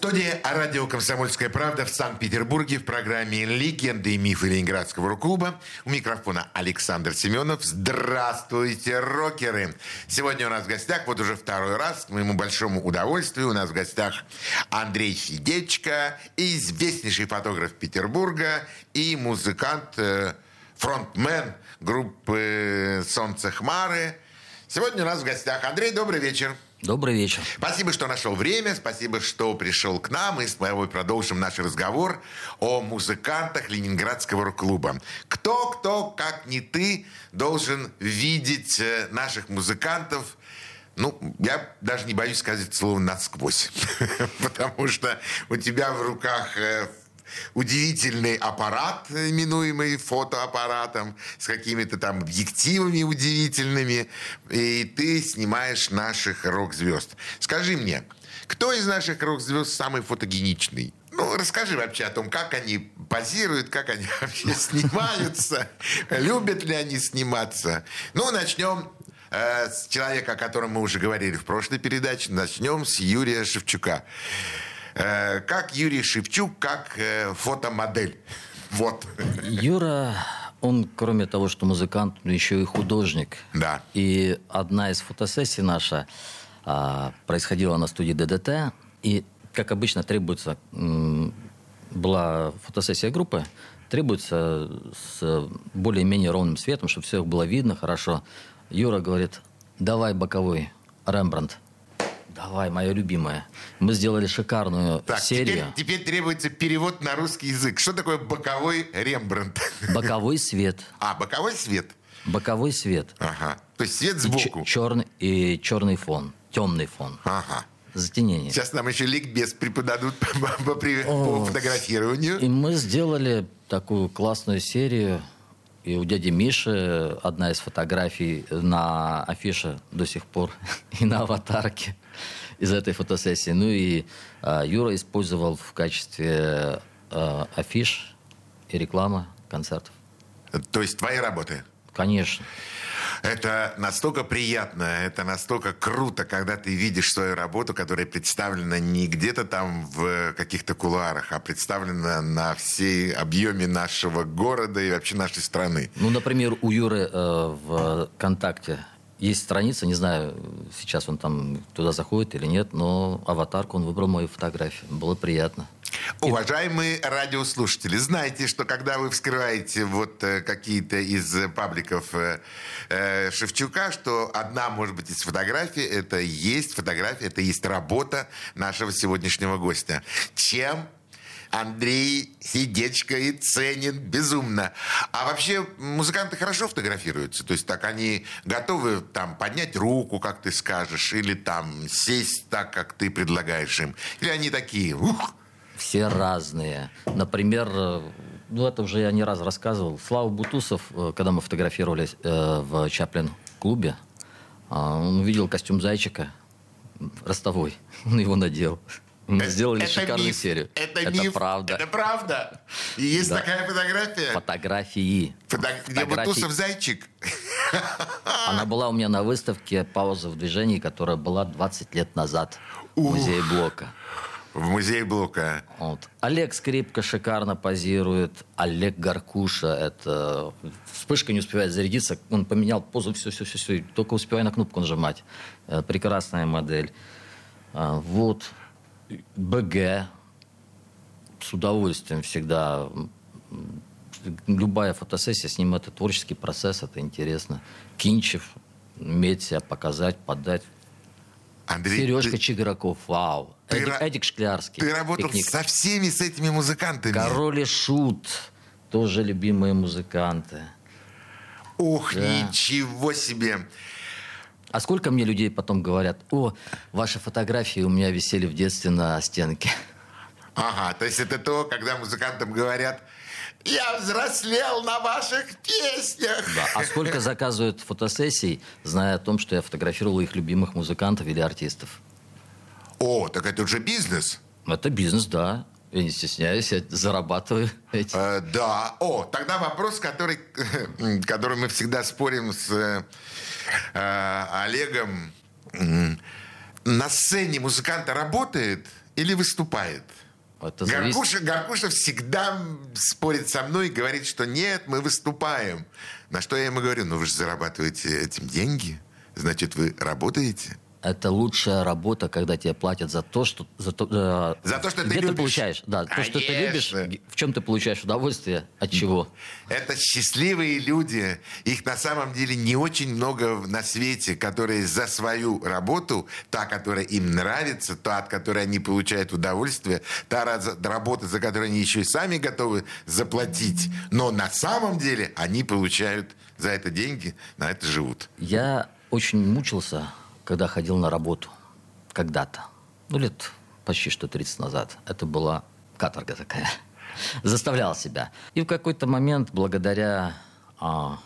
студии радио «Комсомольская правда» в Санкт-Петербурге в программе «Легенды и мифы Ленинградского рок-клуба». У микрофона Александр Семенов. Здравствуйте, рокеры! Сегодня у нас в гостях, вот уже второй раз, к моему большому удовольствию, у нас в гостях Андрей Сидечко, известнейший фотограф Петербурга и музыкант, э, фронтмен группы «Солнце Хмары». Сегодня у нас в гостях Андрей, добрый вечер. Добрый вечер. Спасибо, что нашел время, спасибо, что пришел к нам. И с тобой продолжим наш разговор о музыкантах Ленинградского рок-клуба. Кто, кто, как не ты, должен видеть э, наших музыкантов ну, я даже не боюсь сказать слово «насквозь», потому что у тебя в руках э, удивительный аппарат, именуемый фотоаппаратом, с какими-то там объективами удивительными, и ты снимаешь наших рок-звезд. Скажи мне, кто из наших рок-звезд самый фотогеничный? Ну, расскажи вообще о том, как они позируют, как они вообще снимаются, любят ли они сниматься. Ну, начнем э, с человека, о котором мы уже говорили в прошлой передаче. Начнем с Юрия Шевчука. Э, как Юрий Шевчук, как э, фотомодель. Вот. Юра, он, кроме того, что музыкант, он еще и художник. Да. И одна из фотосессий наша а, происходила на студии ДДТ. И, как обычно, требуется... М, была фотосессия группы. Требуется с более-менее ровным светом, чтобы все было видно хорошо. Юра говорит, давай боковой Рембрандт. Давай, моя любимая. Мы сделали шикарную Так, серию. теперь, теперь требуется перевод на русский язык. Что такое боковой Рембрандт? Боковой свет. А, боковой свет? Боковой свет. Ага. То есть свет И сбоку? ч- черный, и черный фон. Темный фон. Ага. Затенение. Сейчас нам еще ликбез преподадут по, по по О. фотографированию. И мы сделали такую классную серию. И у дяди Миши одна из фотографий на афише до сих пор и на аватарке из этой фотосессии. Ну и а, Юра использовал в качестве а, афиш и рекламы концертов. То есть твои работы? Конечно. Это настолько приятно, это настолько круто, когда ты видишь свою работу, которая представлена не где-то там в каких-то кулуарах, а представлена на всей объеме нашего города и вообще нашей страны. Ну, например, у Юры э, в ВКонтакте есть страница, не знаю, сейчас он там туда заходит или нет, но аватарку он выбрал мою фотографию. Было приятно. Уважаемые радиослушатели, знайте, что когда вы вскрываете вот э, какие-то из пабликов э, э, Шевчука, что одна, может быть, из фотографий, это есть фотография, это есть работа нашего сегодняшнего гостя. Чем Андрей Сидечко и ценен безумно. А вообще музыканты хорошо фотографируются? То есть так они готовы там поднять руку, как ты скажешь, или там сесть так, как ты предлагаешь им? Или они такие, ух, Все разные. Например, э, ну это уже я не раз рассказывал. Слава Бутусов, э, когда мы фотографировались э, в Чаплин-клубе, э, он увидел костюм зайчика ростовой. Он его надел. Мы сделали Это шикарную миф. серию. Это, миф. правда. Это правда. И есть Да. такая фотография. Фотографии. Фото- Где Фотографии. Бутусов зайчик. Она была у меня на выставке «Пауза в движении», которая была 20 лет назад в музее Блока. В музее Блока. Вот. Олег Скрипка шикарно позирует. Олег Гаркуша, это вспышка не успевает зарядиться. Он поменял позу, все, все, все, все. Только успевай на кнопку нажимать. Э, Прекрасная модель. А, Вот. БГ. С удовольствием всегда. Любая фотосессия с ним это творческий процесс, это интересно. Кинчев, уметь себя показать, подать. Андрей, Сережка ты, Чиграков, вау. Ты Эдик, ра- Эдик Шклярский. ты работал пикник. со всеми с этими музыкантами. Король и Шут. Тоже любимые музыканты. Ух, Да. ничего себе. А сколько мне людей потом говорят, о, ваши фотографии у меня висели в детстве на стенке. Ага, то есть это то, когда музыкантам говорят, Я взрослел на ваших песнях. Да. А сколько заказывают фотосессий, зная о том, что я фотографировал их любимых музыкантов или артистов? О, так это уже бизнес. Это бизнес, да. Я не стесняюсь, я зарабатываю эти. Э, да. О, тогда вопрос, который, который мы всегда спорим с э, э, Олегом. На сцене музыканта работает или выступает? Это Гаркуша, Гаркуша всегда спорит со мной и говорит, что нет, мы выступаем. На что я ему говорю, ну вы же зарабатываете этим деньги, значит, вы работаете это лучшая работа, когда тебе платят за то, что за то, э, за то что ты, любишь. ты получаешь, да, Конечно. то, что ты любишь, в чем ты получаешь удовольствие, от чего. Это счастливые люди, их на самом деле не очень много на свете, которые за свою работу, та, которая им нравится, та, от которой они получают удовольствие, та работа, за которую они еще и сами готовы заплатить, но на самом деле они получают за это деньги, на это живут. Я очень мучился когда ходил на работу. Когда-то. Ну, лет почти что 30 назад. Это была каторга такая. Заставлял себя. И в какой-то момент, благодаря а,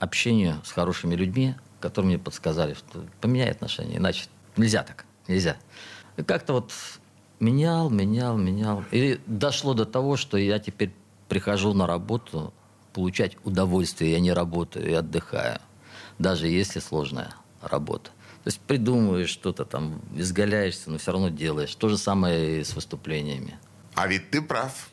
общению с хорошими людьми, которые мне подсказали, что поменяй отношения, иначе нельзя так, нельзя. И как-то вот менял, менял, менял. И дошло до того, что я теперь прихожу на работу получать удовольствие. Я не работаю, я отдыхаю. Даже если сложная работа. То есть придумываешь что-то там, изгаляешься, но все равно делаешь. То же самое и с выступлениями. А ведь ты прав.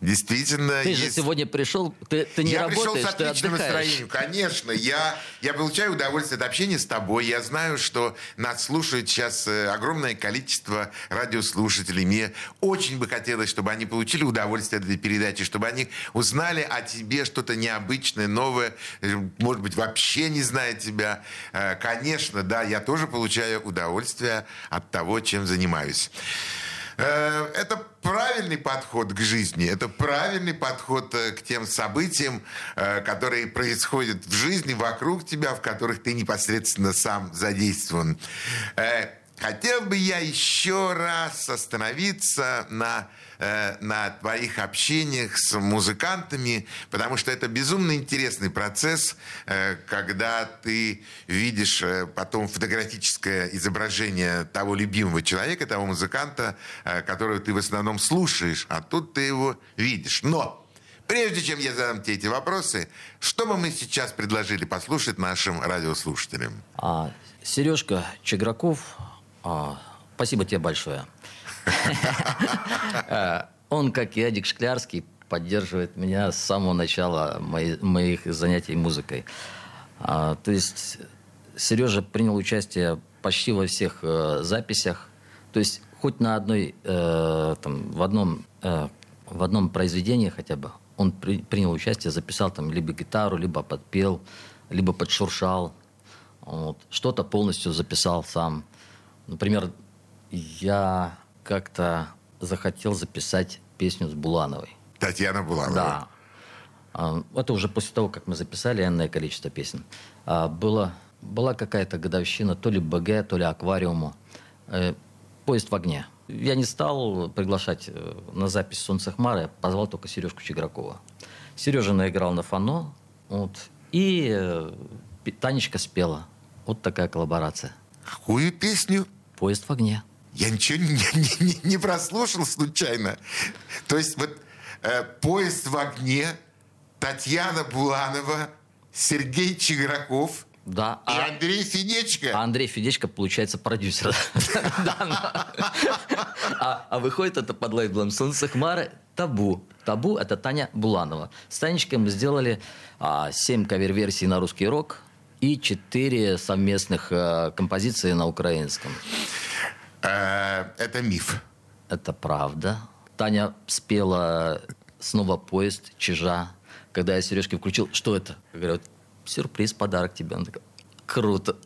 Действительно, ты есть... же сегодня пришел, ты, ты не я работаешь, пришел с отличным настроением. Конечно, я, я получаю удовольствие от общения с тобой. Я знаю, что нас слушает сейчас э, огромное количество радиослушателей. Мне очень бы хотелось, чтобы они получили удовольствие от этой передачи, чтобы они узнали о тебе что-то необычное, новое, э, может быть, вообще не зная тебя. Э, конечно, да, я тоже получаю удовольствие от того, чем занимаюсь. Э, это правильный подход к жизни, это правильный подход э, к тем событиям, э, которые происходят в жизни вокруг тебя, в которых ты непосредственно сам задействован. Хотел бы я еще раз остановиться на на твоих общениях с музыкантами, потому что это безумно интересный процесс, э, когда ты видишь э, потом фотографическое изображение того любимого человека, того музыканта, э, которого ты в основном слушаешь, а тут ты его видишь. Но Прежде чем я задам тебе эти вопросы, что бы мы сейчас предложили послушать нашим радиослушателям? А, Сережка Чеграков, а, спасибо тебе большое. Э, он, как и Эдик Шклярский, поддерживает меня с самого начала моих занятий музыкой. А, то есть Сережа принял участие почти во всех э, записях. То есть хоть на одной, э, там, в одном, в одном произведении хотя бы он принял участие, записал там либо гитару, либо подпел, либо подшуршал. Вот. Что-то полностью записал сам. Например, я как-то захотел записать песню с Булановой. Татьяна Буланова. Да. А, это уже после того, как мы записали энное количество песен. А, было, была какая-то годовщина то ли БГ, то ли аквариуму. Э, Поезд в огне. Я не стал приглашать э, на запись «Солнце Хмары», позвал только Сережку Чигракова. Сережа наиграл на фано, вот, и э, Танечка спела. Вот такая коллаборация. Какую песню? «Поезд в огне». Я ничего не, не, не, не прослушал случайно. То есть вот э, «Поезд в огне», Татьяна Буланова, Сергей Чиграков – да. И а... Андрей Федечко. А Андрей Федечко, получается, продюсер. А, а выходит это под лейблом «Солнце Хмары» «Табу». «Табу» — это Таня Буланова. С Танечкой мы сделали а, семь кавер-версий на русский рок и четыре совместных а, композиции на украинском. Э, это миф. Это правда. Таня спела снова поезд «Чижа». Когда я Сережке включил, что это? Я говорю, сюрприз, подарок тебе. Он такой, круто.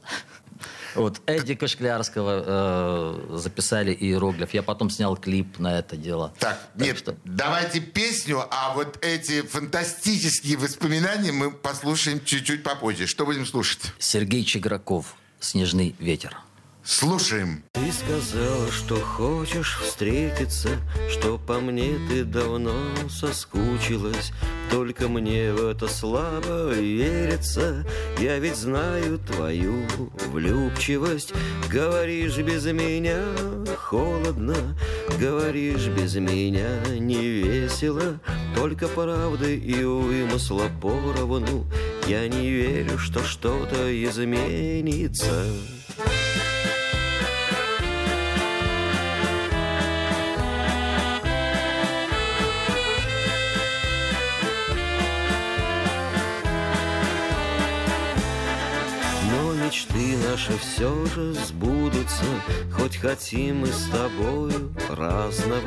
Вот Эдди Кашклярского э, записали иероглиф. Я потом снял клип на это дело. Так, так нет, что... давайте песню, а вот эти фантастические воспоминания мы послушаем чуть-чуть попозже. Что будем слушать? Сергей Чиграков «Снежный ветер». Слушаем. Ты сказала, что хочешь встретиться, Что по мне ты давно соскучилась. Только мне в это слабо верится, Я ведь знаю твою влюбчивость. Говоришь без меня холодно, Говоришь без меня не весело, Только правды и вымысла поровну. Я не верю, что что-то изменится. Мечты наши все же сбудутся, Хоть хотим мы с тобою разного.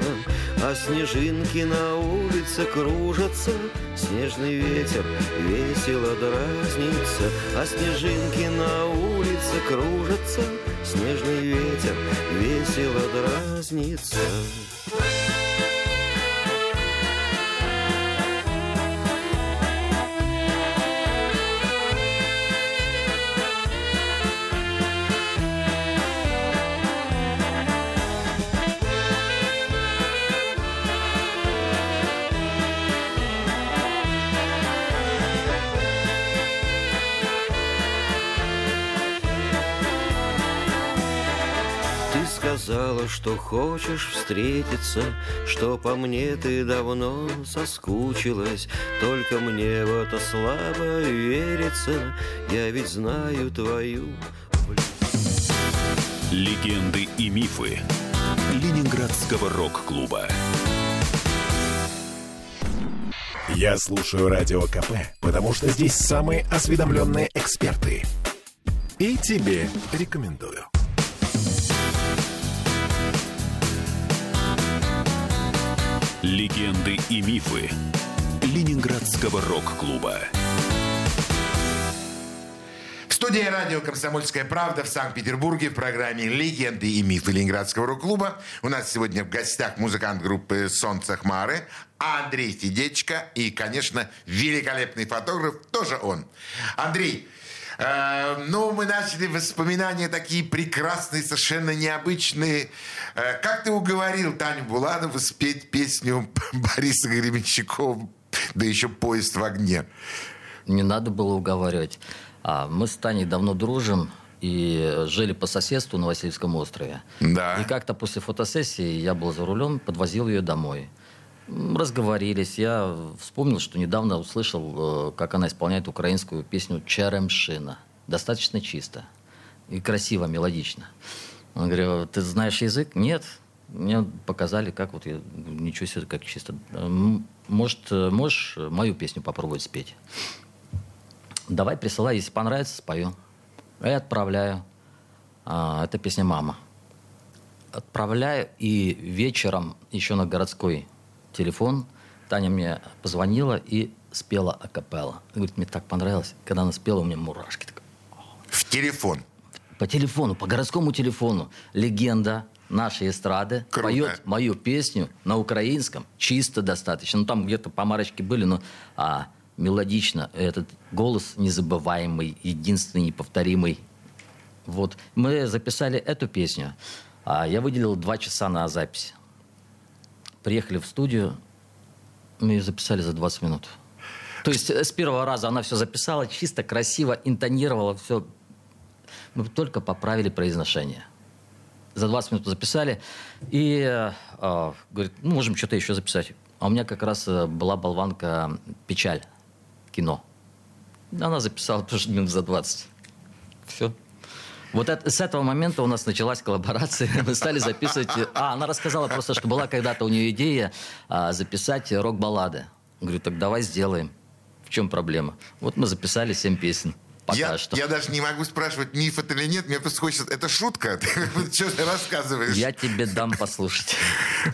А снежинки на улице кружатся, Снежный ветер весело дразнится, А снежинки на улице кружатся, Снежный ветер весело дразнится. Сказала, что хочешь встретиться, Что по мне ты давно соскучилась, Только мне в это слабо верится, Я ведь знаю твою Легенды и мифы Ленинградского рок-клуба Я слушаю Радио КП, потому что здесь самые осведомленные эксперты. И тебе рекомендую. Легенды и мифы Ленинградского рок-клуба. В студии радио «Комсомольская правда» в Санкт-Петербурге в программе «Легенды и мифы Ленинградского рок-клуба». У нас сегодня в гостях музыкант группы «Солнце Хмары» Андрей Сидечко и, конечно, великолепный фотограф, тоже он. Андрей, Э, ну, мы начали воспоминания такие прекрасные, совершенно необычные. Э, как ты уговорил Таню Буланову спеть песню Бориса Гребенщикова, да еще «Поезд в огне»? Не надо было уговаривать. А, мы с Таней давно дружим и жили по соседству на Васильевском острове. Да. И как-то после фотосессии я был за рулем, подвозил ее домой разговорились. Я вспомнил, что недавно услышал, э, как она исполняет украинскую песню «Черемшина». Достаточно чисто и красиво, мелодично. Он говорит, ты знаешь язык? Нет. Мне показали, как вот я... Ничего себе, как чисто. Может, можешь мою песню попробовать спеть? Давай присылай, если понравится, спою. Я отправляю. А, это песня «Мама». Отправляю, и вечером еще на городской телефон, Таня мне позвонила и спела акапелла. Говорит, мне так понравилось. Когда она спела, у меня мурашки. Так... В телефон? По телефону, по городскому телефону. Легенда нашей эстрады Круто. поет мою песню на украинском. Чисто достаточно. Ну, там где-то помарочки были, но а, мелодично. Этот голос незабываемый, единственный, неповторимый. Вот. Мы записали эту песню. А я выделил два часа на запись. Приехали в студию, мы ее записали за 20 минут. То есть э, с первого раза она все записала, чисто, красиво, интонировала все. Мы только поправили произношение. За 20 минут записали. И э, говорит, ну, можем что-то еще записать. А у меня как раз э, была болванка «Печаль» кино. Она записала тоже минут за 20. Все. Вот это, с этого момента у нас началась коллаборация. Мы стали записывать... А, она рассказала просто, что была когда-то у нее идея а, записать рок-баллады. Говорю, так давай сделаем. В чем проблема? Вот мы записали семь песен. Пока я, что. я даже не могу спрашивать, миф это или нет. Мне просто хочется... Это шутка? Что ты рассказываешь? Я тебе дам послушать.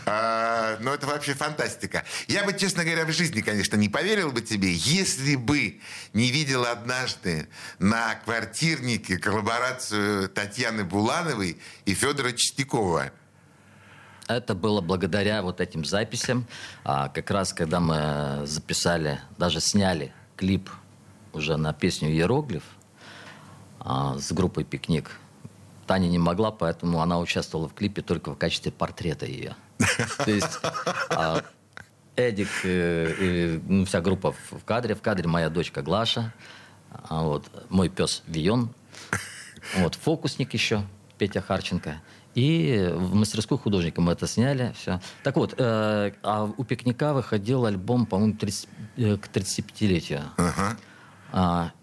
А, ну, это вообще фантастика. Я бы, честно говоря, в жизни, конечно, не поверил бы тебе, если бы не видел однажды на квартирнике коллаборацию Татьяны Булановой и Федора Чистякова. Это было благодаря вот этим записям. А, как раз, когда мы записали, даже сняли клип уже на песню «Иероглиф» а, с группой «Пикник». Таня не могла, поэтому она участвовала в клипе только в качестве портрета ее. То есть а, Эдик, э, ну, вся группа в кадре. В кадре моя дочка Глаша, а вот, мой пес Вион, вот, фокусник еще, Петя Харченко. И в мастерскую художника мы это сняли. Все. Так вот, э, а у пикника выходил альбом, по-моему, 30, э, к 35-летию. Ага. А,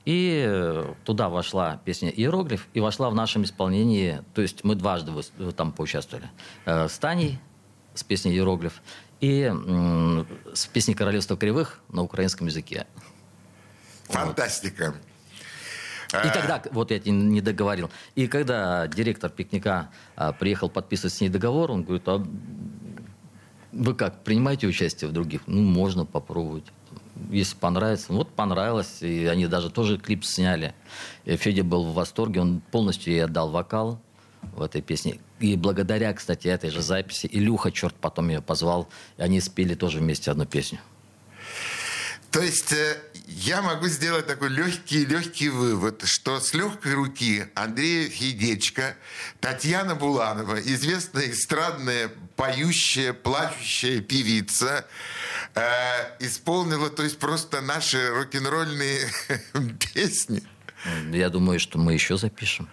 и туда вошла песня «Иероглиф», и вошла в нашем исполнении, то есть мы дважды там поучаствовали. Э, с Таней, с песней «Иероглиф», и с песней «Королевство кривых» на украинском языке. Фантастика. Вот. И тогда, вот я не договорил, и когда директор пикника а, приехал подписывать с ней договор, он говорит, а вы как, принимаете участие в других? Ну, можно попробовать если понравится. Вот понравилось, и они даже тоже клип сняли. И Федя был в восторге, он полностью ей отдал вокал в этой песне. И благодаря, кстати, этой же записи, Илюха, черт, потом ее позвал, и они спели тоже вместе одну песню. То есть э, я могу сделать такой легкий-легкий вывод, что с легкой руки Андрея Федечка, Татьяна Буланова, известная эстрадная поющая, плачущая певица, э, исполнила, то есть просто наши рок-н-ролльные песни. Я думаю, что мы еще запишем.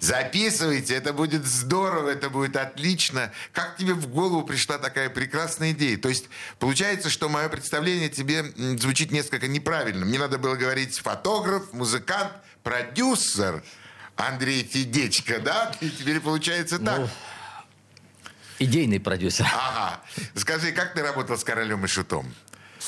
Записывайте, это будет здорово, это будет отлично. Как тебе в голову пришла такая прекрасная идея? То есть получается, что мое представление тебе звучит несколько неправильно. Мне надо было говорить фотограф, музыкант, продюсер Андрей Федечко, да? И теперь получается так. Ну, идейный продюсер. Ага. Скажи, как ты работал с королем и шутом?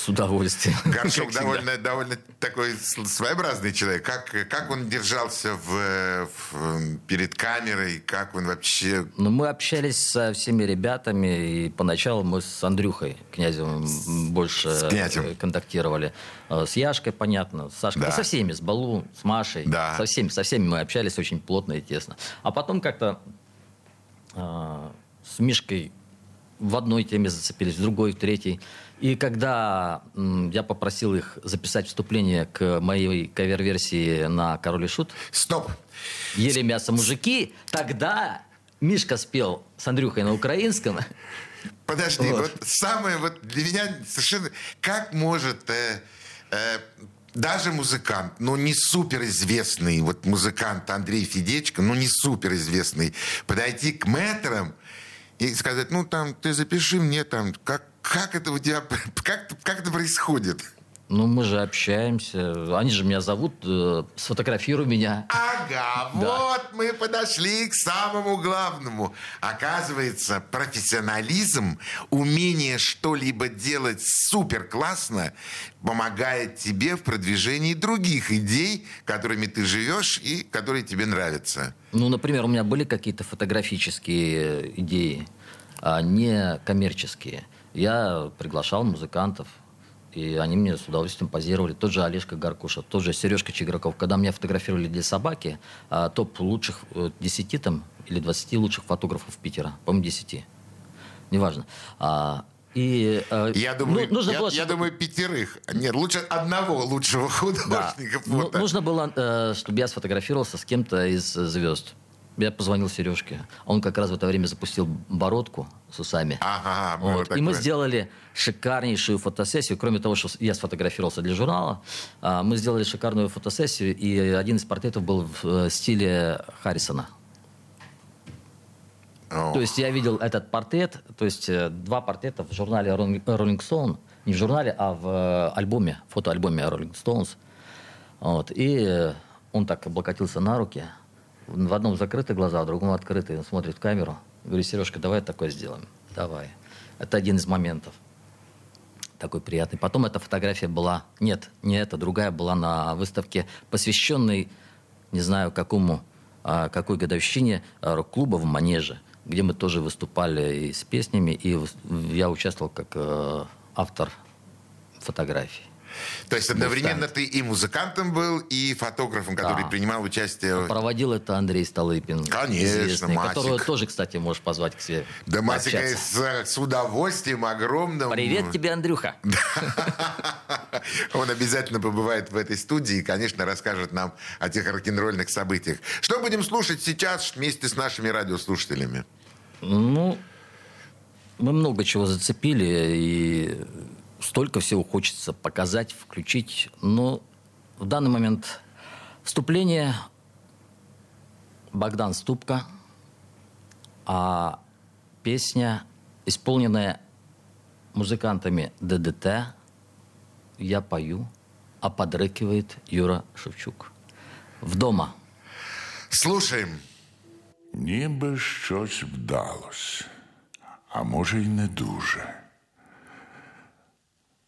С удовольствием. Горшок довольно, довольно такой своеобразный человек. Как, как он держался в, в, перед камерой? Как он вообще... Ну, мы общались со всеми ребятами, и поначалу мы с Андрюхой Князевым больше с князем. контактировали. Э, с Яшкой, понятно, с Сашкой. Да. Ну, со всеми, с Балу, с Машей. Да. Со всеми, со всеми мы общались очень плотно и тесно. А потом как-то э, с Мишкой в одной теме зацепились, в другой, в третьей. И когда я попросил их записать вступление к моей кавер-версии на «Король и Шут», Стоп! Ели мясо мужики, тогда Мишка спел с Андрюхой на украинском. Подожди, вот, вот самое вот для меня совершенно... Как может э, э, даже музыкант, но не суперизвестный, вот музыкант Андрей Федечко, ну не суперизвестный, подойти к мэтрам и сказать, ну там, ты запиши мне там, как как это у тебя, как, как это происходит? Ну, мы же общаемся. Они же меня зовут, э, сфотографируй меня. Ага, да. вот мы подошли к самому главному. Оказывается, профессионализм, умение что-либо делать супер классно, помогает тебе в продвижении других идей, которыми ты живешь и которые тебе нравятся. Ну, например, у меня были какие-то фотографические идеи, а не коммерческие я приглашал музыкантов, и они мне с удовольствием позировали. Тот же Олежка Гаркуша, тот же Сережка Чиграков. Когда меня фотографировали для собаки, а, топ лучших 10 э, там, или 20 лучших фотографов Питера, по-моему, 10. Неважно. А, и, э, я думаю, ну, нужно я, было, я чтобы... думаю, пятерых. Нет, лучше одного лучшего художника да. Ну, фото. Ну, нужно было, э, чтобы я сфотографировался с кем-то из звезд я позвонил Сережке. Он как раз в это время запустил бородку с усами. Ага, вот. И мы сделали шикарнейшую фотосессию. Кроме того, что я сфотографировался для журнала, а, мы сделали шикарную фотосессию, и один из портретов был в э, стиле Харрисона. Oh. То есть я видел этот портрет, то есть э, два портрета в журнале Rolling Stone, не в журнале, а в э, альбоме, фотоальбоме Rolling Stones. Вот. И он так облокотился на руки – в одном закрыты глаза, в другом открыты. Он смотрит в камеру. Говорит, Сережка, давай такое сделаем. Давай. Это один из моментов. Такой приятный. Потом эта фотография была... Нет, не эта, другая была на выставке, посвященной, не знаю, какому, а, какой годовщине а, рок-клуба в Манеже, где мы тоже выступали и с песнями, и я участвовал как э, автор фотографий. То есть одновременно ты и музыкантом был, и фотографом, который Да. принимал участие. Проводил это Андрей Столыпин. Конечно, известный, Масик. Которого тоже, кстати, можешь позвать к себе. Да, Масика, с, с удовольствием огромным. Привет тебе, Андрюха. Он обязательно побывает в этой студии и, конечно, расскажет нам о тех рок-н-ролльных событиях. Что будем слушать сейчас вместе с нашими радиослушателями? Ну, мы много чего зацепили, и столько всего хочется показать, включить. Но в данный момент вступление Богдан Ступка, а песня, исполненная музыкантами ДДТ, я пою, а подрыкивает Юра Шевчук. В дома. Слушаем. Ніби щось вдалося, а може й не дуже.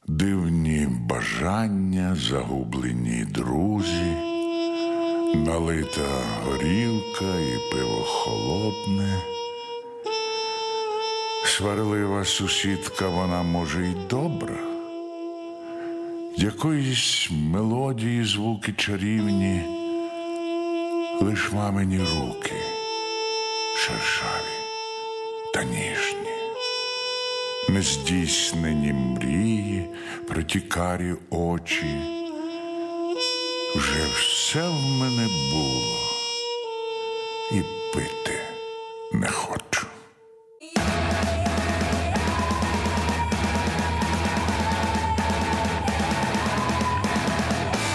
Дивні бажання, загублені друзі, налита горілка і пиво холодне. Сварлива сусідка, вона може й добра. Якоїсь мелодії, звуки чарівні, лиш мамині руки шершаві та ніжні, нездійснені мрії, протікарі очі. Вже все в мене було, і пити не хочу.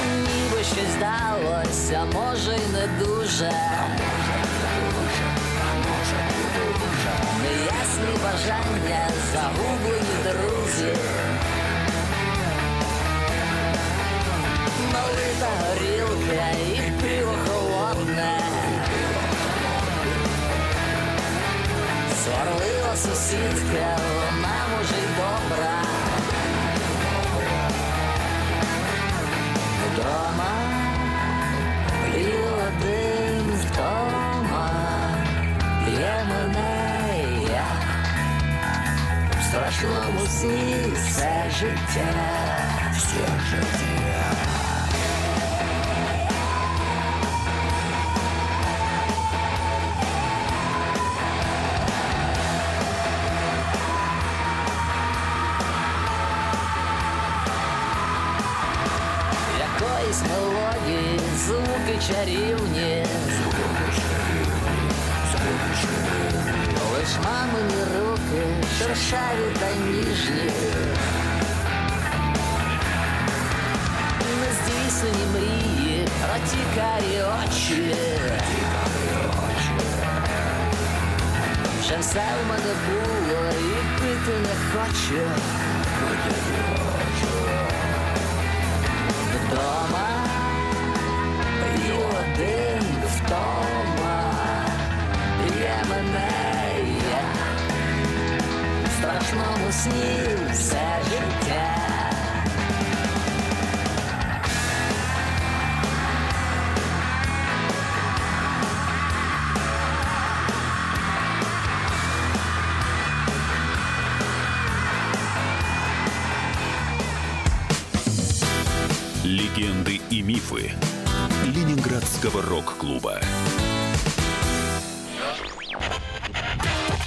Ніби щось здалося, може й не дуже. бажання, загублені друзі. Налита горілка і пиво холодне. Сварлива сусідка, вона може й добра. в страшному сні все життя, все життя. Якоїсь мелодії, звуки чарівні. шершаві та ніжні. Нездійснені мрії, протікарі очі. Вже все в мене було і пити не хочу. В страшному сні все життя. Легенды и мифы Ленинградского рок-клуба.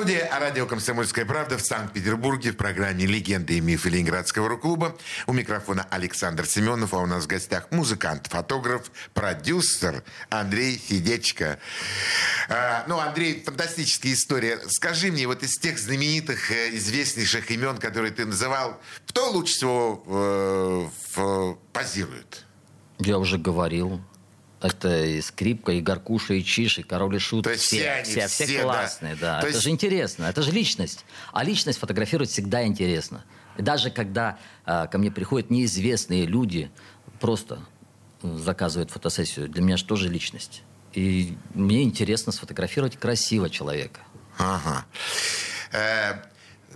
Студия радио «Комсомольская правда» в Санкт-Петербурге в программе «Легенды и мифы Ленинградского рок-клуба». У микрофона Александр Семенов, а у нас в гостях музыкант, фотограф, продюсер Андрей Федечко. А, ну, Андрей, фантастическая история. Скажи мне, вот из тех знаменитых, э, известнейших имен, которые ты называл, кто лучше всего э, в- позирует? Я уже говорил. Это и скрипка, и горкуша, и чиш, и король и шут. То есть все они, все, все все, да. классные, да. То это есть- же интересно, это же личность. А личность фотографировать всегда интересно. И даже когда а, ко мне приходят неизвестные люди, просто м, заказывают фотосессию, для меня же тоже личность. И мне интересно сфотографировать красиво человека. Ага. Э,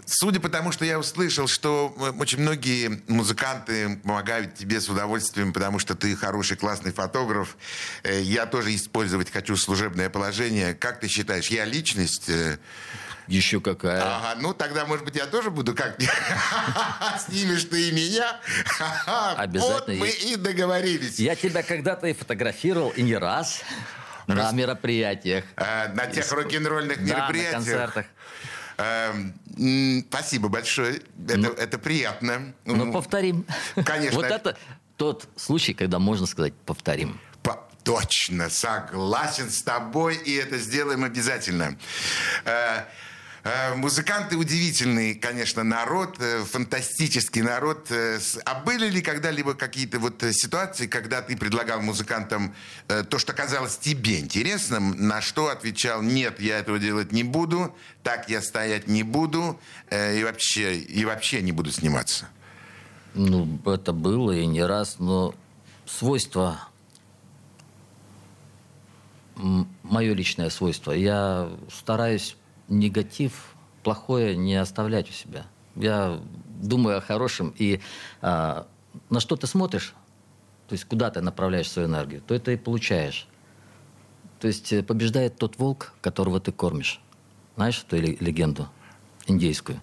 Судя по тому, что я услышал, что э, очень многие музыканты помогают тебе с удовольствием, потому что ты хороший, классный фотограф. э, Я тоже использовать хочу служебное положение. Как ты считаешь, я личность? э, Еще какая. Ага, ну тогда, может быть, я тоже буду как Снимешь ты и меня? Обязательно. Вот мы и договорились. Я тебя когда-то и фотографировал, и не раз. На мероприятиях. На тех рок-н-ролльных Да, на мероприятиях. концертах. Эм, Спасибо большое. Это, это приятно. Ну, Ну, повторим. конечно. Вот это тот случай, когда можно сказать «повторим». По- Точно, согласен с тобой, и это сделаем обязательно. Э, Музыканты удивительный, конечно, народ, э, фантастический народ. Э, А были ли когда-либо какие-то вот ситуации, когда ты предлагал музыкантам то, что казалось тебе интересным, на что отвечал «нет, я этого делать не буду, так я стоять не буду и вообще, и вообще не буду сниматься»? Ну, это было и не раз, но свойство, мое личное свойство, я стараюсь негатив, плохое не оставлять у себя. Я думаю о хорошем, и а, на что ты смотришь, то есть куда ты направляешь свою энергию, то это и получаешь. То есть э, побеждает тот волк, которого ты кормишь. Знаешь эту ле- легенду индейскую?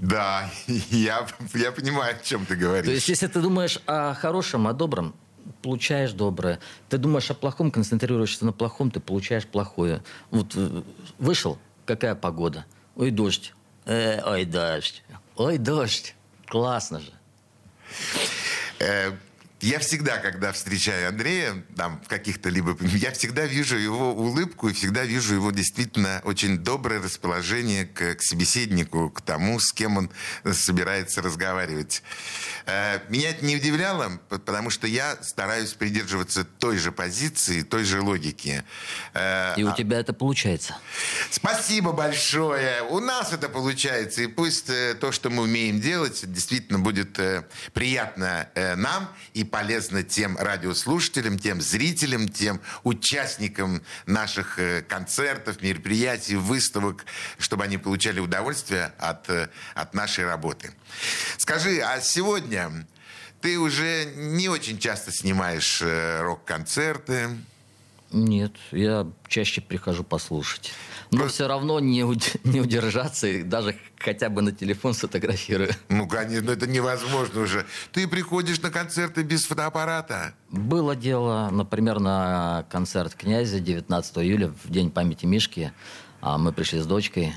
Да, я, я понимаю, о чем ты говоришь. То есть, если ты думаешь о хорошем, о добром, получаешь доброе. Ты думаешь о плохом, концентрируешься на плохом, ты получаешь плохое. Вот э, вышел, какая погода? Ой, дождь. Э, ой, дождь. Ой, дождь. Классно же. Я всегда, когда встречаю Андрея, там, в каких-то либо... Я всегда вижу его улыбку и всегда вижу его действительно очень доброе расположение к, к собеседнику, к тому, с кем он собирается разговаривать. Э, Меня это не удивляло, потому что я стараюсь придерживаться той же позиции, той же логики. Э, И у тебя это получается. Спасибо большое. У нас это получается. И пусть э, то, что мы умеем делать, действительно будет приятно нам и полезно тем радиослушателям, тем зрителям, тем участникам наших э, концертов, мероприятий, выставок, чтобы они получали удовольствие от, э, от нашей работы. Скажи, а сегодня ты уже не очень часто снимаешь э, рок-концерты? Нет, я чаще прихожу послушать. Но все равно не, уд- не удержаться, и даже хотя бы на телефон сфотографирую. Ну, конечно, это невозможно уже. Ты приходишь на концерты без фотоаппарата. Было дело, например, на концерт князя 19 июля, в День памяти Мишки. А, Мы пришли с дочкой.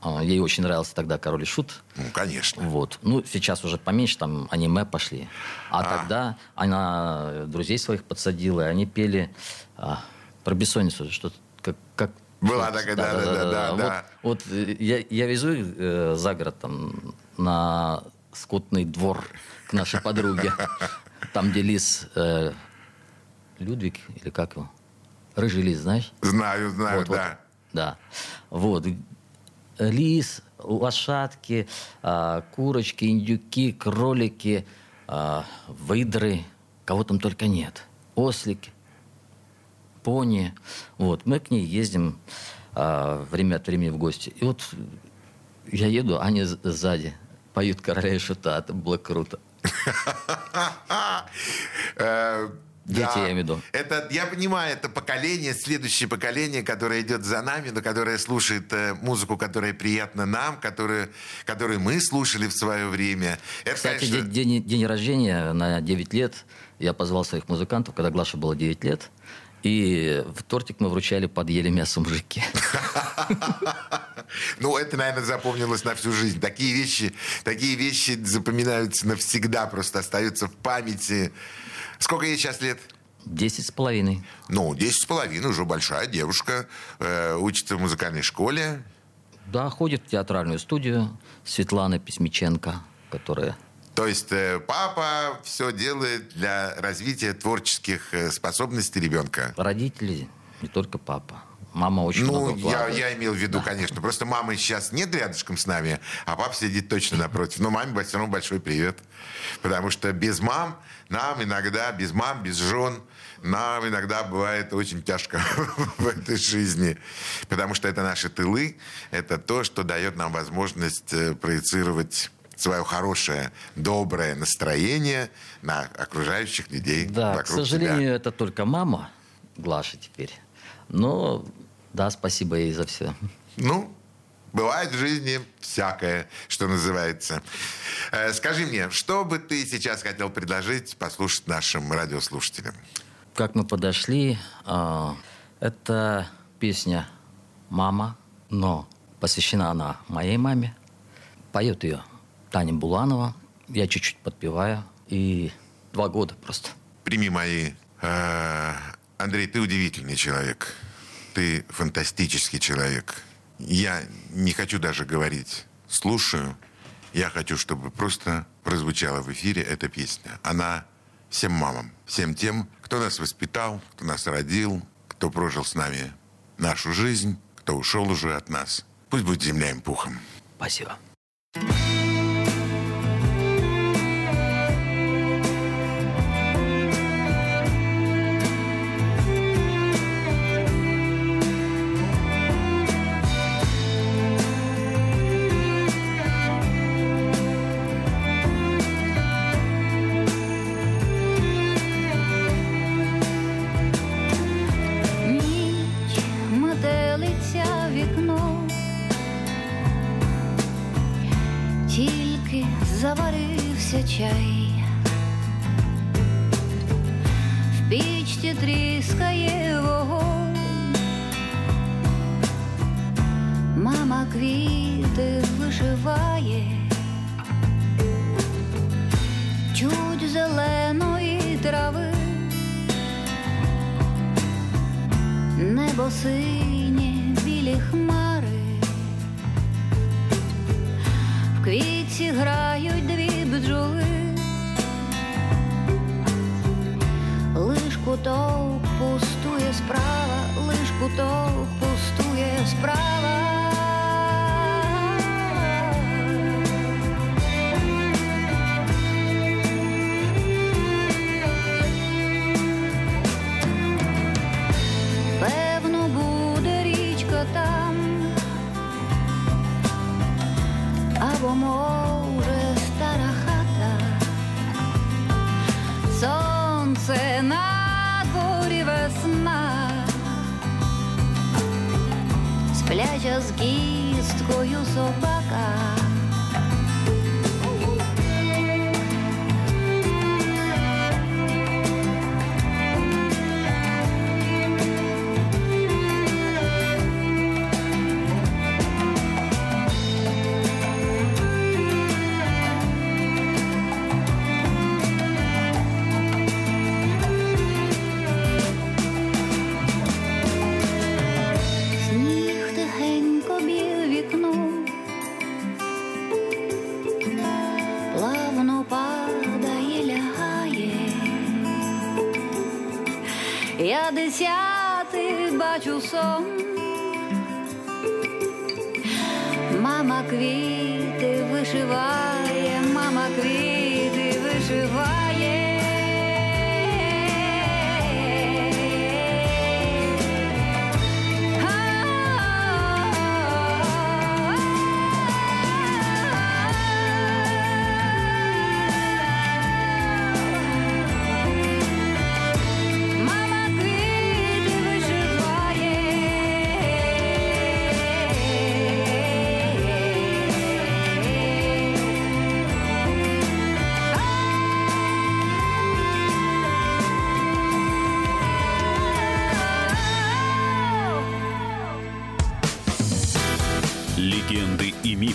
А, Ей очень нравился тогда «Король и Шут». Ну, конечно. Вот. Ну, сейчас уже поменьше, там аниме пошли. А, тогда она друзей своих подсадила, и они пели а, про бессонницу, что как, как Была такая, да, да, да, да, да. Вот, вот, э, я, я везу их э, за город там, на скотный двор к нашей подруге. Там, где лис э, Людвиг, или как его? Рыжий лис, знаешь? Знаю, знаю, Вот, вот. да. Да. Вот. Лис, лошадки, а, курочки, индюки, кролики, а, выдры, кого там только нет. Ослики, пони. Вот. Мы к ней ездим а, время от времени в гости. И вот я еду, а они сзади поют короля и шута. Это было круто. Э, Дети, да. я имею в виду. Это, я понимаю, это поколение, следующее поколение, которое идет за нами, но которое слушает э, музыку, которая приятна нам, которую, которую мы слушали в свое время. Это, Кстати, конечно, де- день, день рождения на 9 лет я позвал своих музыкантов, когда Глаше было 9 лет. И в тортик мы вручали под ели мясо мужики. Ну, это, наверное, запомнилось на всю жизнь. Такие вещи, такие вещи запоминаются навсегда, просто остаются в памяти. Сколько ей сейчас лет? Десять с половиной. Ну, 10 с половиной, уже большая девушка, э, учится в музыкальной школе. Да, ходит в театральную студию Светлана Письмиченко, которая... То есть э, папа все делает для развития творческих э, способностей ребенка. Родители, не только папа. Мама очень Ну, много я, вкладывает. я имел в виду, конечно. Просто мамы сейчас нет рядышком с нами, а папа сидит точно напротив. Но маме все равно большой привет. Потому что без мам нам иногда, без мам, без жен, нам иногда бывает очень тяжко в этой жизни. Потому что это наши тылы, это то, что дает нам возможность э, проецировать свое хорошее, доброе настроение на окружающих людей Да, к сожалению, себя. это только мама, Глаша теперь. Но, да, спасибо ей за все. Ну, бывает в жизни всякое, что называется. Э, Скажи мне, что бы ты сейчас хотел предложить послушать нашим радиослушателям? Как мы подошли, а, это песня «Мама», но посвящена она моей маме. Поет ее Таня Буланова. Я чуть-чуть подпеваю. И два года просто. Прими мои... э, Андрей, ты удивительный человек. Ты фантастический человек. Я не хочу даже говорить «слушаю». Я хочу, чтобы просто прозвучала в эфире эта песня. Она всем мамам, всем тем, кто нас воспитал, кто нас родил, кто прожил с нами нашу жизнь, кто ушел уже от нас. Пусть будет земля им пухом. Спасибо.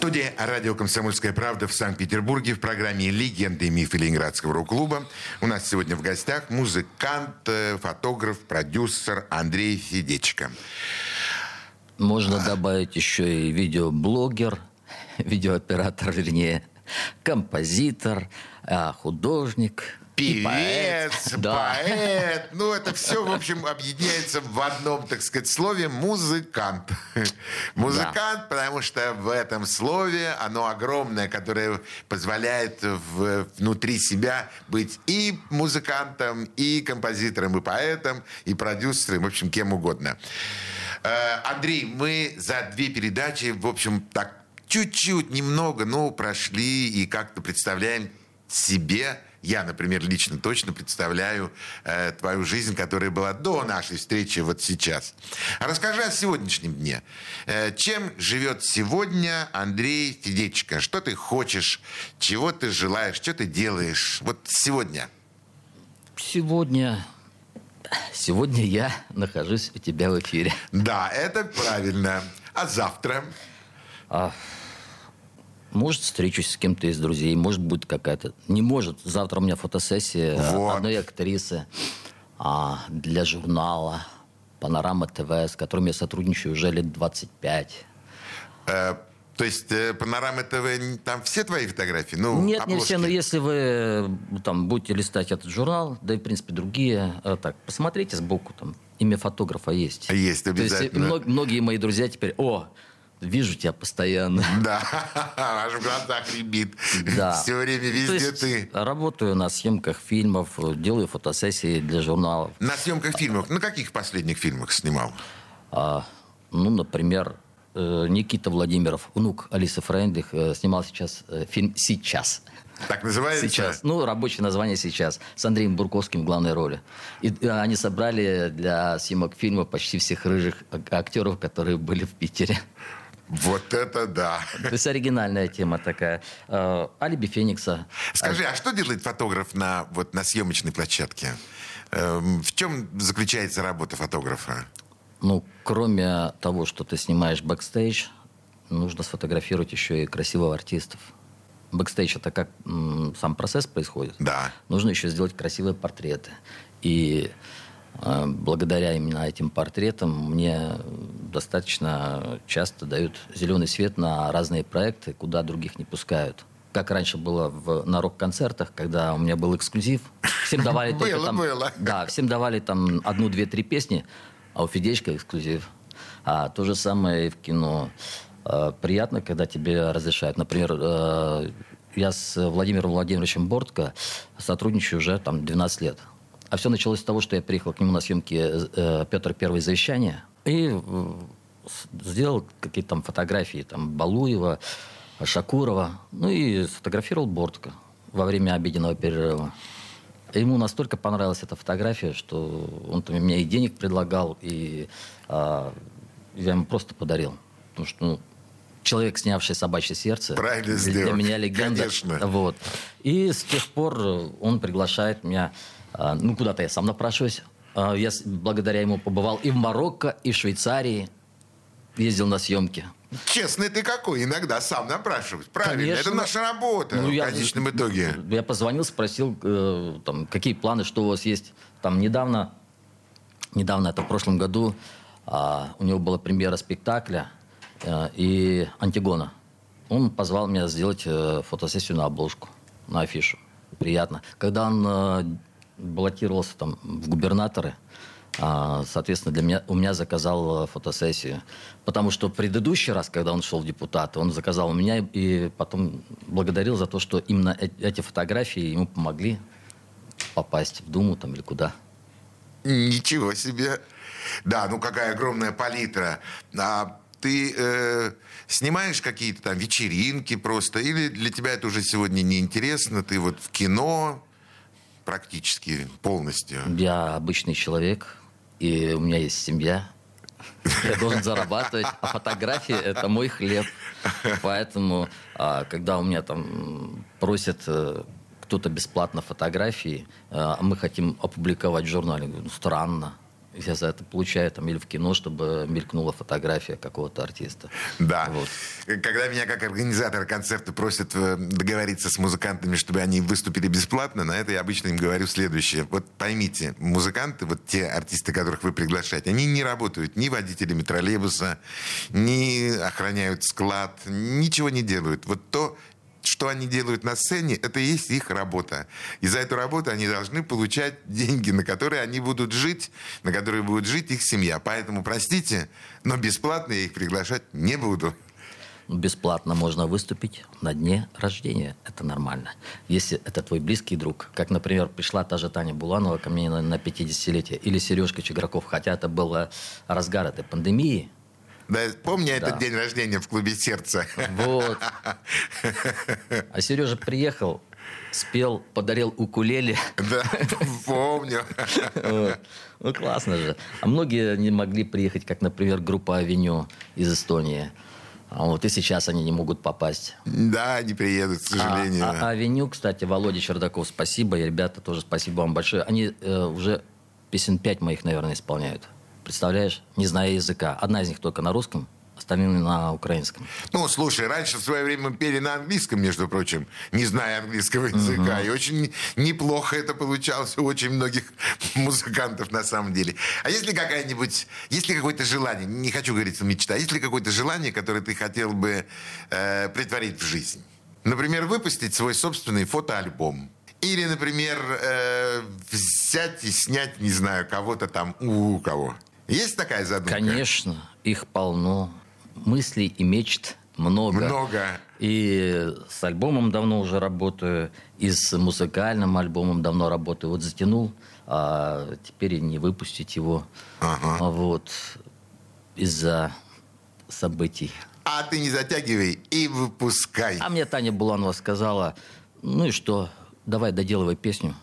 Студии радио «Комсомольская правда» в Санкт-Петербурге в программе «Легенды и мифы Ленинградского рок-клуба». У нас сегодня в гостях музыкант, э, фотограф, продюсер Андрей Федечко. Можно добавить еще и видеоблогер, видеооператор, вернее, композитор, а, художник. И поэт. Певец, Да. поэт. Ну, это все, в общем, объединяется в одном, так сказать, слове музыкант. Музыкант, потому что в этом слове оно огромное, которое позволяет в- внутри себя быть и музыкантом, и композитором, и поэтом, и продюсером, в общем, кем угодно. Э, Андрей, мы за две передачи, в общем, так чуть-чуть, немного, но прошли и как-то представляем себе, я, например, лично точно представляю э, твою жизнь, которая была до нашей встречи вот сейчас. А Расскажи о сегодняшнем дне. Э, чем живет сегодня Андрей Федечко? Что ты хочешь? Чего ты желаешь? Что ты делаешь? Вот сегодня. Сегодня, сегодня я нахожусь у тебя в эфире. Да, это правильно. А завтра? Может, встречусь с кем-то из друзей, может, будет какая-то... Не может. Завтра у меня фотосессия Вот. одной актрисы а, для журнала «Панорама ТВ», с которым я сотрудничаю уже лет 25. Э, то есть э, Панорама ТВ, там все твои фотографии? Ну, Нет, не все, обложки? но если вы э, там будете листать этот журнал, да и, в принципе, другие, э, так, посмотрите сбоку, там имя фотографа есть. Есть, То есть, э, обязательно. мно- многие мои друзья теперь, о, вижу тебя постоянно. Да, аж в глазах рябит. Да. Все время То везде есть ты. Работаю на съемках фильмов, делаю фотосессии для журналов. На съемках фильмов. На каких последних фильмах снимал? А, ну, например, э, Никита Владимиров, внук Алисы Фрейндлих, э, снимал сейчас э, фильм «Сейчас». Так называется? Сейчас. Ну, рабочее название «Сейчас». С Андреем Бурковским в главной роли. И они собрали для съемок фильма почти всех рыжих ак- актеров, которые были в Питере. Вот это да. То есть оригинальная тема такая. Э, Алиби Феникса. Скажи, а что делает фотограф на, вот, на съемочной площадке? Эм, В чем заключается работа фотографа? Ну, кроме того, что ты снимаешь бэкстейдж, нужно сфотографировать еще и красивых артистов. Бэкстейдж это как м, сам процесс происходит. Да. Нужно еще сделать красивые портреты. И благодаря именно этим портретам мне достаточно часто дают зеленый свет на разные проекты, куда других не пускают. Как раньше было в, на рок-концертах, когда у меня был эксклюзив. Всем давали только Было, там... было. Да, всем давали там одну, две, три песни, а у Федечка эксклюзив. А то же самое и в кино. Э, Приятно, когда тебе разрешают. Например, э, я с Владимиром Владимировичем Бортко сотрудничаю уже там 12 лет. А все началось с того, что я приехал к нему на съемки э, Петр Первое завещание и э, сделал какие-то там фотографии там Балуева, Шакурова. Ну и сфотографировал Бортко во время обеденного перерыва. Ему настолько понравилась эта фотография, что он там мне и денег предлагал, и а, я ему просто подарил. Потому что ну, человек, снявший собачье сердце, Правильно для сделал. меня легенда. Конечно. Вот. И с тех пор э, он приглашает меня, ну, куда-то я сам напрашиваюсь. А, Я благодаря ему побывал и в Марокко, и в Швейцарии. Ездил на съемки. Честный ты какой, иногда сам напрашиваюсь. Правильно, Конечно. это наша работа Ну, в я- конечном итоге. Я позвонил, спросил, э, там, какие планы, что у вас есть. Там недавно, недавно, это в прошлом году, а, у него была премьера спектакля э, и Антигона. Он позвал меня сделать э, фотосессию на обложку, на афишу. Приятно. Когда он э, баллотировался там в губернаторы, а, соответственно, для меня, у меня заказал э, фотосессию. Потому что предыдущий раз, когда он шел в депутаты, он заказал у меня и потом благодарил за то, что именно э- эти фотографии ему помогли попасть в Думу там или куда. Ничего себе. Да, ну какая огромная палитра. А ты э, снимаешь какие-то там вечеринки просто? Или для тебя это уже сегодня неинтересно? Ты вот в кино практически полностью. Я обычный человек, и у меня есть семья. Я должен зарабатывать, а фотографии – это мой хлеб. Поэтому, а, когда у меня там просят э, кто-то бесплатно фотографии, а мы хотим опубликовать в журнале, ну, странно. Я за это получаю там или в кино, чтобы мелькнула фотография какого-то артиста. Да. Вот. Когда меня как организатор концерта просят э, договориться с музыкантами, чтобы они выступили бесплатно, на это я обычно им говорю следующее. Вот поймите, музыканты, вот те артисты, которых вы приглашаете, они не работают ни водителями троллейбуса, ни охраняют склад, ничего не делают. Вот то, что они делают на сцене, это и есть их работа. И за эту работу они должны получать деньги, на которые они будут жить, на которые будет жить их семья. Поэтому, простите, но бесплатно я их приглашать не буду. Бесплатно можно выступить на дне рождения. Это нормально. Если это твой близкий друг. Как, например, пришла та же Таня Буланова ко мне на, на 50-летие. Или Сережка Чиграков. Хотя это был разгар этой пандемии. Да, помню Да. этот день рождения в клубе сердца. Вот. А Сережа приехал, спел, подарил укулеле. Да, помню. Вот. Ну, классно же. А многие не могли приехать, как, например, группа «Авеню» из Эстонии. А вот и сейчас они не могут попасть. Да, не приедут, к сожалению. А, а «Авеню», кстати, Володя Чердаков, спасибо. И ребята тоже спасибо вам большое. Они э, уже песен пять моих, наверное, исполняют. Представляешь? Не зная языка. Одна из них только на русском, остальные на украинском. Ну, слушай, раньше в свое время пели на английском, между прочим, не зная английского языка. И очень неплохо это получалось у очень многих музыкантов на самом деле. А если какая-нибудь, если какое-то желание, не хочу говорить мечта, есть ли какое-то желание, которое ты хотел бы э, притворить в жизнь? Например, выпустить свой собственный фотоальбом. Или, например, э, взять и снять, не знаю, кого-то там, у кого. Есть такая задумка? Конечно, их полно. Мыслей и мечт много. Много. И с альбомом давно уже работаю, и с музыкальным альбомом давно работаю. Вот затянул, а теперь и не выпустить его. Ага. А Вот из-за событий. А ты не затягивай и выпускай. А мне Таня Буланова сказала, ну и что, давай доделывай песню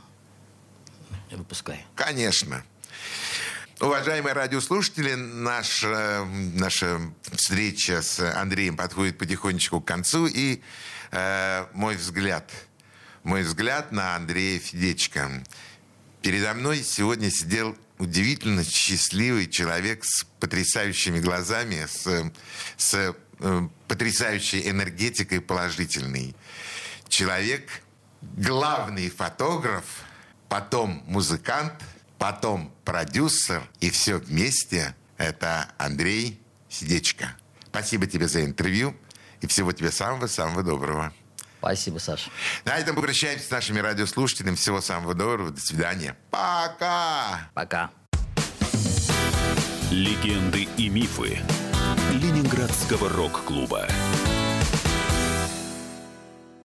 и выпускай. Конечно. Уважаемые радиослушатели, наша, наша встреча с Андреем подходит потихонечку к концу. И э, мой взгляд, мой взгляд на Андрея Федечка. Передо мной сегодня сидел удивительно счастливый человек с потрясающими глазами, с, с э, потрясающей энергетикой положительной. Человек, главный фотограф, потом музыкант, потом продюсер, и все вместе это Андрей Сидечко. Спасибо тебе за интервью и всего тебе самого-самого доброго. Спасибо, Саша. На этом мы прощаемся с нашими радиослушателями. Всего самого доброго. До свидания. Пока! Пока. Легенды и мифы Ленинградского рок-клуба.